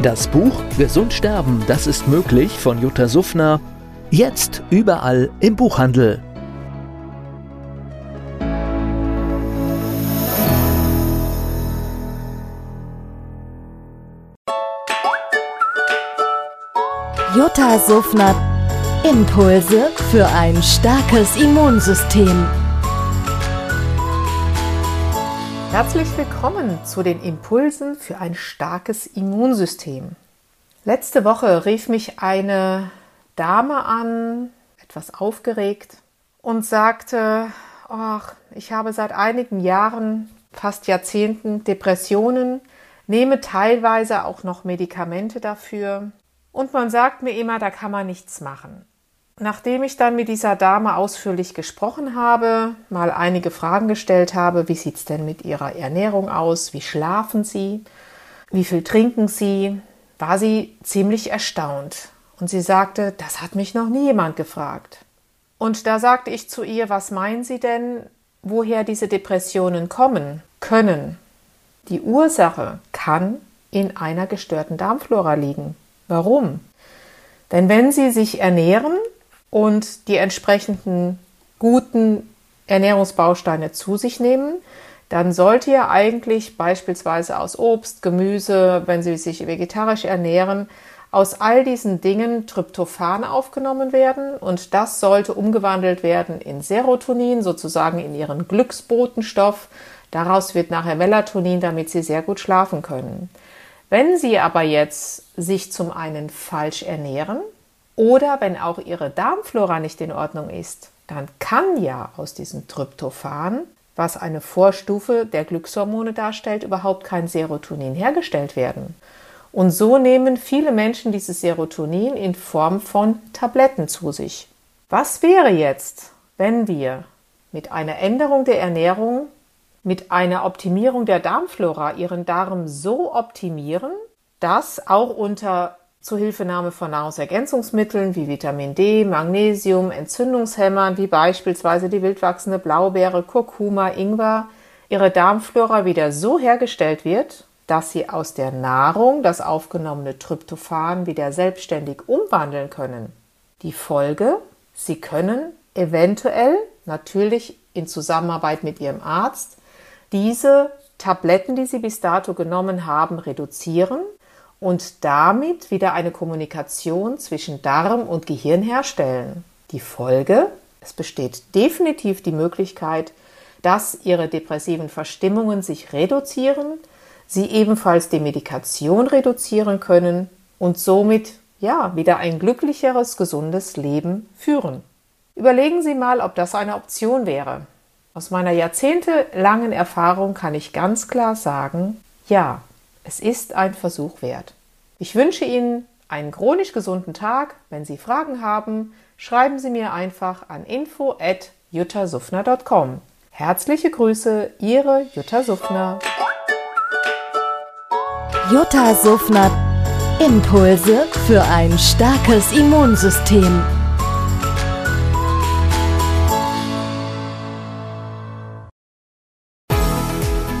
Das Buch Gesund sterben, das ist möglich von Jutta Suffner. Jetzt überall im Buchhandel. Jutta Suffner Impulse für ein starkes Immunsystem. Herzlich willkommen zu den Impulsen für ein starkes Immunsystem. Letzte Woche rief mich eine Dame an, etwas aufgeregt, und sagte, ach, ich habe seit einigen Jahren, fast Jahrzehnten Depressionen, nehme teilweise auch noch Medikamente dafür und man sagt mir immer, da kann man nichts machen. Nachdem ich dann mit dieser Dame ausführlich gesprochen habe, mal einige Fragen gestellt habe, wie sieht es denn mit ihrer Ernährung aus, wie schlafen sie, wie viel trinken sie, war sie ziemlich erstaunt. Und sie sagte, das hat mich noch nie jemand gefragt. Und da sagte ich zu ihr, was meinen Sie denn, woher diese Depressionen kommen können? Die Ursache kann in einer gestörten Darmflora liegen. Warum? Denn wenn Sie sich ernähren und die entsprechenden guten Ernährungsbausteine zu sich nehmen, dann sollte ja eigentlich beispielsweise aus Obst, Gemüse, wenn Sie sich vegetarisch ernähren, aus all diesen Dingen Tryptophan aufgenommen werden und das sollte umgewandelt werden in Serotonin, sozusagen in Ihren Glücksbotenstoff. Daraus wird nachher Melatonin, damit Sie sehr gut schlafen können. Wenn Sie aber jetzt sich zum einen falsch ernähren oder wenn auch Ihre Darmflora nicht in Ordnung ist, dann kann ja aus diesem Tryptophan, was eine Vorstufe der Glückshormone darstellt, überhaupt kein Serotonin hergestellt werden. Und so nehmen viele Menschen dieses Serotonin in Form von Tabletten zu sich. Was wäre jetzt, wenn wir mit einer Änderung der Ernährung mit einer Optimierung der Darmflora ihren Darm so optimieren, dass auch unter Zuhilfenahme von Nahrungsergänzungsmitteln wie Vitamin D, Magnesium, Entzündungshämmern wie beispielsweise die wildwachsende Blaubeere, Kurkuma, Ingwer, ihre Darmflora wieder so hergestellt wird, dass sie aus der Nahrung das aufgenommene Tryptophan wieder selbstständig umwandeln können. Die Folge, sie können eventuell natürlich in Zusammenarbeit mit ihrem Arzt diese Tabletten, die Sie bis dato genommen haben, reduzieren und damit wieder eine Kommunikation zwischen Darm und Gehirn herstellen. Die Folge, es besteht definitiv die Möglichkeit, dass Ihre depressiven Verstimmungen sich reduzieren, Sie ebenfalls die Medikation reduzieren können und somit ja wieder ein glücklicheres, gesundes Leben führen. Überlegen Sie mal, ob das eine Option wäre. Aus meiner jahrzehntelangen Erfahrung kann ich ganz klar sagen, ja, es ist ein Versuch wert. Ich wünsche Ihnen einen chronisch gesunden Tag. Wenn Sie Fragen haben, schreiben Sie mir einfach an info@juttasufner.com. Herzliche Grüße, Ihre Jutta Suffner. Jutta Suffner. Impulse für ein starkes Immunsystem.